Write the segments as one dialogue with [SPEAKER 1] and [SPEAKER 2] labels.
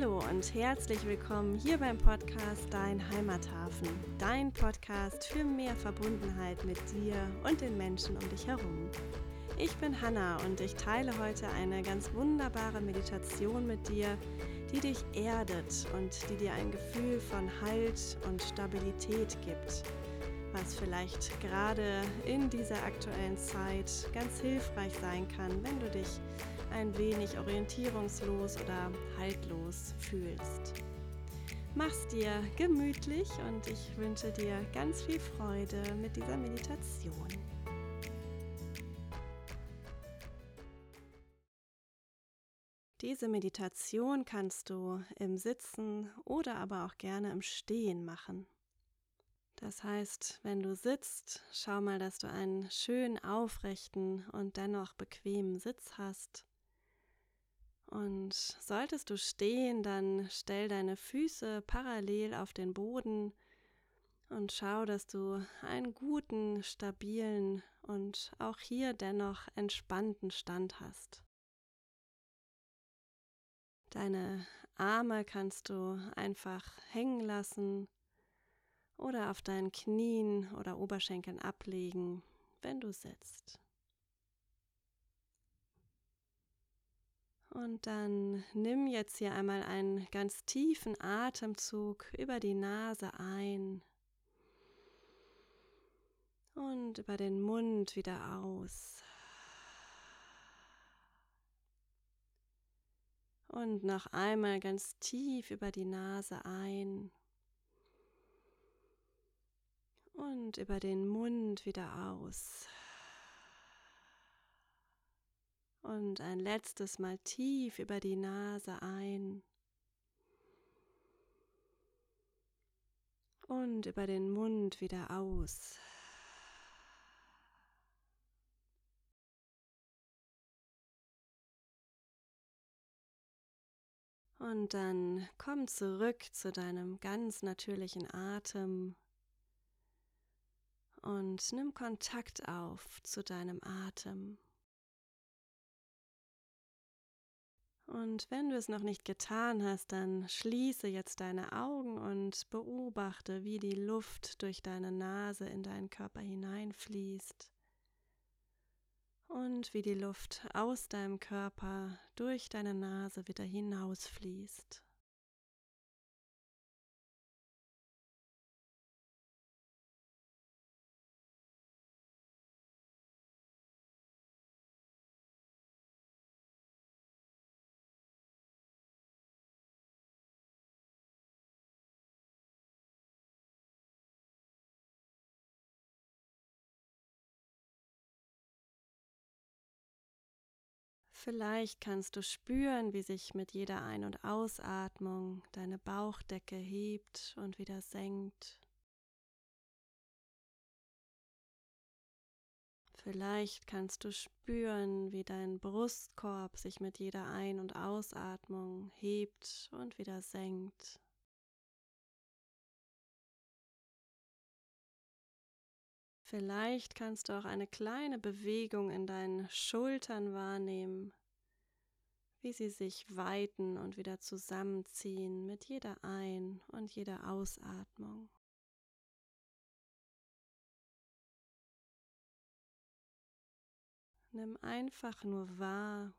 [SPEAKER 1] Hallo und herzlich willkommen hier beim Podcast Dein Heimathafen, dein Podcast für mehr Verbundenheit mit dir und den Menschen um dich herum. Ich bin Hanna und ich teile heute eine ganz wunderbare Meditation mit dir, die dich erdet und die dir ein Gefühl von Halt und Stabilität gibt, was vielleicht gerade in dieser aktuellen Zeit ganz hilfreich sein kann, wenn du dich ein wenig orientierungslos oder haltlos fühlst. Mach's dir gemütlich und ich wünsche dir ganz viel Freude mit dieser Meditation. Diese Meditation kannst du im Sitzen oder aber auch gerne im Stehen machen. Das heißt, wenn du sitzt, schau mal, dass du einen schön aufrechten und dennoch bequemen Sitz hast. Und solltest du stehen, dann stell deine Füße parallel auf den Boden und schau, dass du einen guten, stabilen und auch hier dennoch entspannten Stand hast. Deine Arme kannst du einfach hängen lassen oder auf deinen Knien oder Oberschenkeln ablegen, wenn du sitzt. Und dann nimm jetzt hier einmal einen ganz tiefen Atemzug über die Nase ein und über den Mund wieder aus. Und noch einmal ganz tief über die Nase ein und über den Mund wieder aus. Und ein letztes Mal tief über die Nase ein. Und über den Mund wieder aus. Und dann komm zurück zu deinem ganz natürlichen Atem und nimm Kontakt auf zu deinem Atem. Und wenn du es noch nicht getan hast, dann schließe jetzt deine Augen und beobachte, wie die Luft durch deine Nase in deinen Körper hineinfließt und wie die Luft aus deinem Körper durch deine Nase wieder hinausfließt. Vielleicht kannst du spüren, wie sich mit jeder Ein- und Ausatmung deine Bauchdecke hebt und wieder senkt. Vielleicht kannst du spüren, wie dein Brustkorb sich mit jeder Ein- und Ausatmung hebt und wieder senkt. Vielleicht kannst du auch eine kleine Bewegung in deinen Schultern wahrnehmen, wie sie sich weiten und wieder zusammenziehen mit jeder Ein- und jeder Ausatmung. Nimm einfach nur wahr,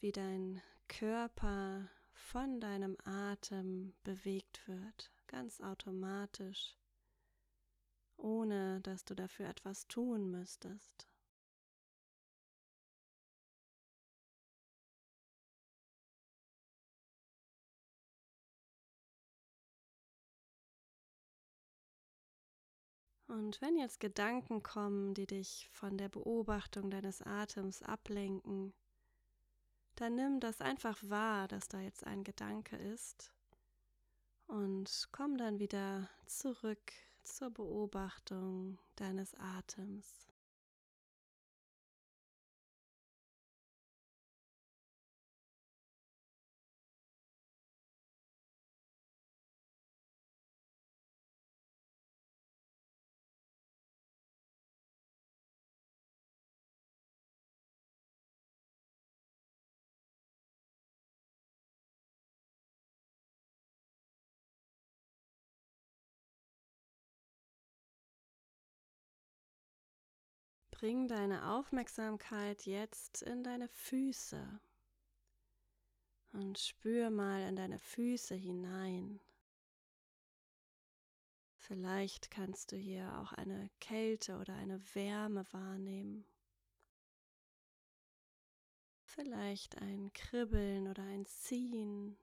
[SPEAKER 1] wie dein Körper von deinem Atem bewegt wird, ganz automatisch ohne dass du dafür etwas tun müsstest. Und wenn jetzt Gedanken kommen, die dich von der Beobachtung deines Atems ablenken, dann nimm das einfach wahr, dass da jetzt ein Gedanke ist und komm dann wieder zurück zur Beobachtung deines Atems. Bring deine Aufmerksamkeit jetzt in deine Füße und spür mal in deine Füße hinein. Vielleicht kannst du hier auch eine Kälte oder eine Wärme wahrnehmen. Vielleicht ein Kribbeln oder ein Ziehen.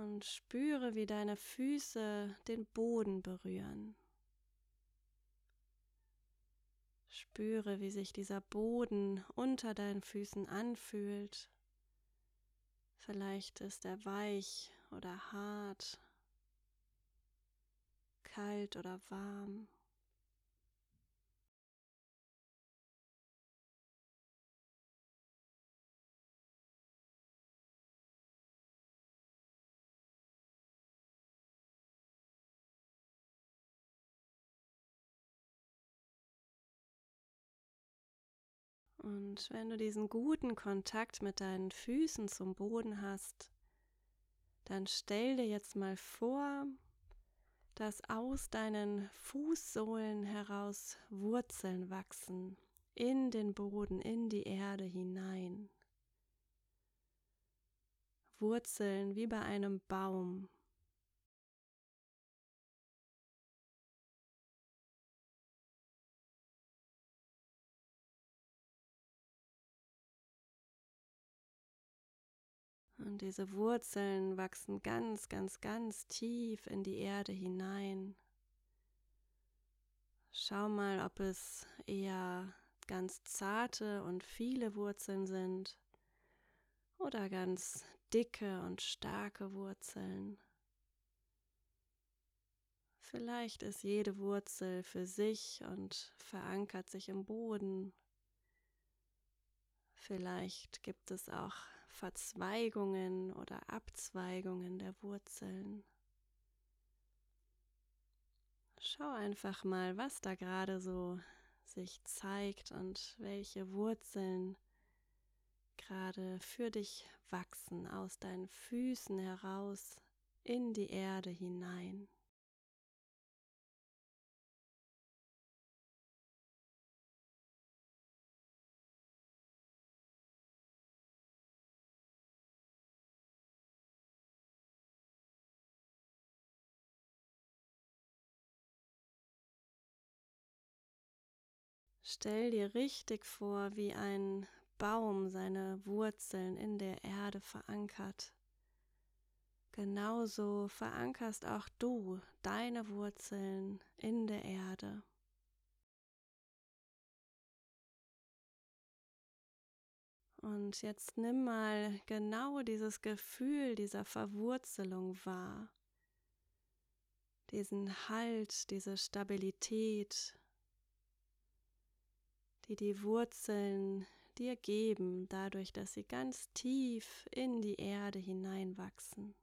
[SPEAKER 1] Und spüre, wie deine Füße den Boden berühren. Spüre, wie sich dieser Boden unter deinen Füßen anfühlt. Vielleicht ist er weich oder hart, kalt oder warm. Und wenn du diesen guten Kontakt mit deinen Füßen zum Boden hast, dann stell dir jetzt mal vor, dass aus deinen Fußsohlen heraus Wurzeln wachsen in den Boden, in die Erde hinein. Wurzeln wie bei einem Baum, Und diese Wurzeln wachsen ganz, ganz, ganz tief in die Erde hinein. Schau mal, ob es eher ganz zarte und viele Wurzeln sind oder ganz dicke und starke Wurzeln. Vielleicht ist jede Wurzel für sich und verankert sich im Boden. Vielleicht gibt es auch Verzweigungen oder Abzweigungen der Wurzeln. Schau einfach mal, was da gerade so sich zeigt und welche Wurzeln gerade für dich wachsen aus deinen Füßen heraus in die Erde hinein. Stell dir richtig vor, wie ein Baum seine Wurzeln in der Erde verankert. Genauso verankerst auch du deine Wurzeln in der Erde. Und jetzt nimm mal genau dieses Gefühl dieser Verwurzelung wahr. Diesen Halt, diese Stabilität, die die Wurzeln dir geben, dadurch, dass sie ganz tief in die Erde hineinwachsen.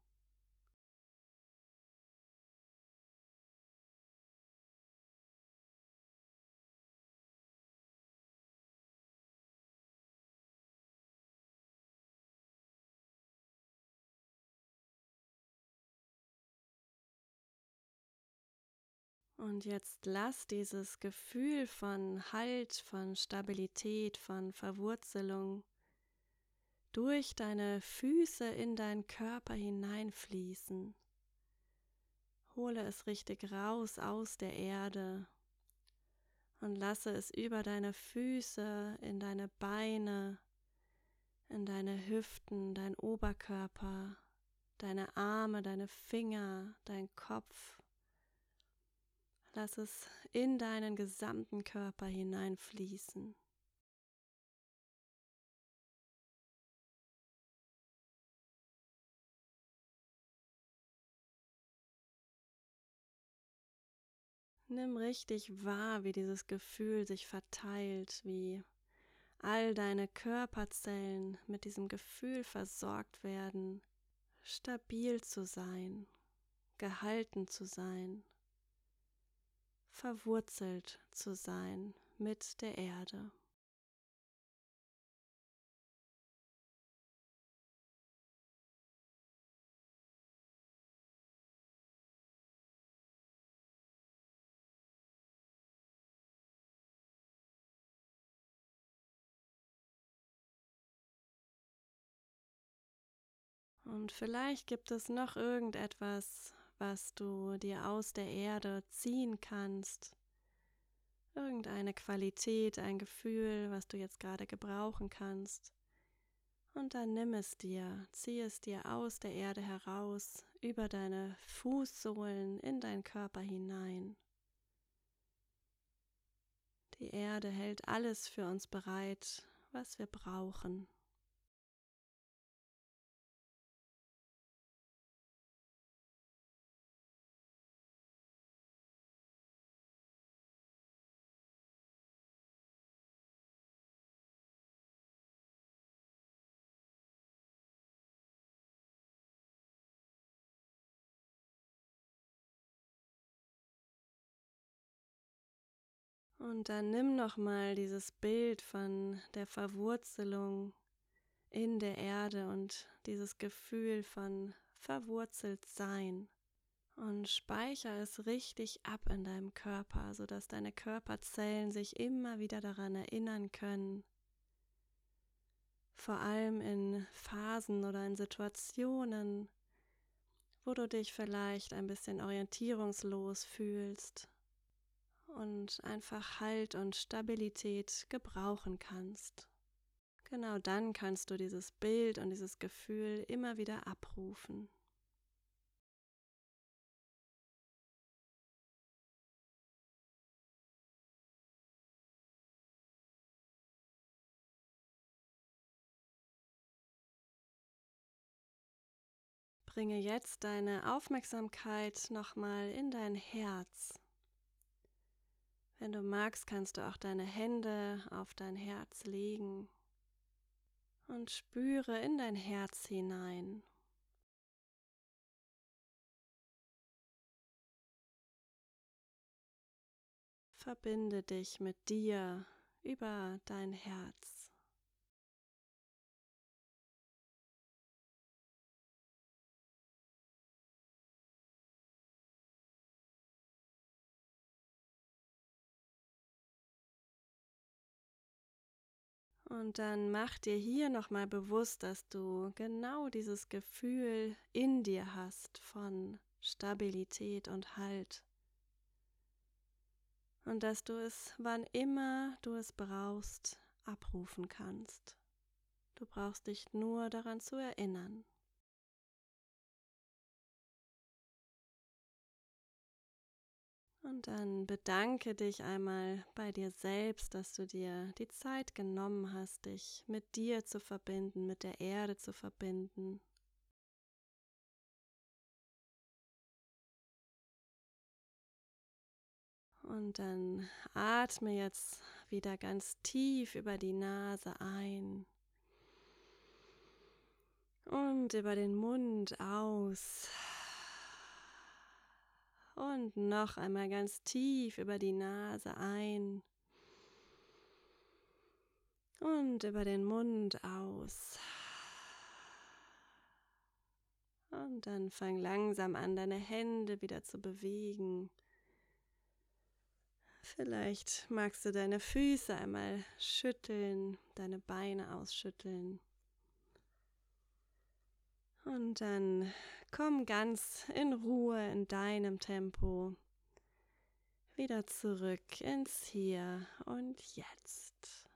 [SPEAKER 1] Und jetzt lass dieses Gefühl von Halt, von Stabilität, von Verwurzelung durch deine Füße in deinen Körper hineinfließen. Hole es richtig raus aus der Erde und lasse es über deine Füße, in deine Beine, in deine Hüften, dein Oberkörper, deine Arme, deine Finger, dein Kopf Lass es in deinen gesamten Körper hineinfließen. Nimm richtig wahr, wie dieses Gefühl sich verteilt, wie all deine Körperzellen mit diesem Gefühl versorgt werden, stabil zu sein, gehalten zu sein verwurzelt zu sein mit der Erde. Und vielleicht gibt es noch irgendetwas, was du dir aus der Erde ziehen kannst. Irgendeine Qualität, ein Gefühl, was du jetzt gerade gebrauchen kannst. Und dann nimm es dir, zieh es dir aus der Erde heraus, über deine Fußsohlen in deinen Körper hinein. Die Erde hält alles für uns bereit, was wir brauchen. Und dann nimm noch mal dieses Bild von der Verwurzelung in der Erde und dieses Gefühl von verwurzelt sein und speicher es richtig ab in deinem Körper, sodass deine Körperzellen sich immer wieder daran erinnern können. Vor allem in Phasen oder in Situationen, wo du dich vielleicht ein bisschen orientierungslos fühlst und einfach Halt und Stabilität gebrauchen kannst. Genau dann kannst du dieses Bild und dieses Gefühl immer wieder abrufen. Bringe jetzt deine Aufmerksamkeit nochmal in dein Herz. Wenn du magst, kannst du auch deine Hände auf dein Herz legen und spüre in dein Herz hinein. Verbinde dich mit dir über dein Herz. Und dann mach dir hier nochmal bewusst, dass du genau dieses Gefühl in dir hast von Stabilität und Halt. Und dass du es, wann immer du es brauchst, abrufen kannst. Du brauchst dich nur daran zu erinnern. Und dann bedanke dich einmal bei dir selbst, dass du dir die Zeit genommen hast, dich mit dir zu verbinden, mit der Erde zu verbinden. Und dann atme jetzt wieder ganz tief über die Nase ein und über den Mund aus. Und noch einmal ganz tief über die Nase ein. Und über den Mund aus. Und dann fang langsam an, deine Hände wieder zu bewegen. Vielleicht magst du deine Füße einmal schütteln, deine Beine ausschütteln. Und dann komm ganz in Ruhe in deinem Tempo wieder zurück ins Hier und Jetzt.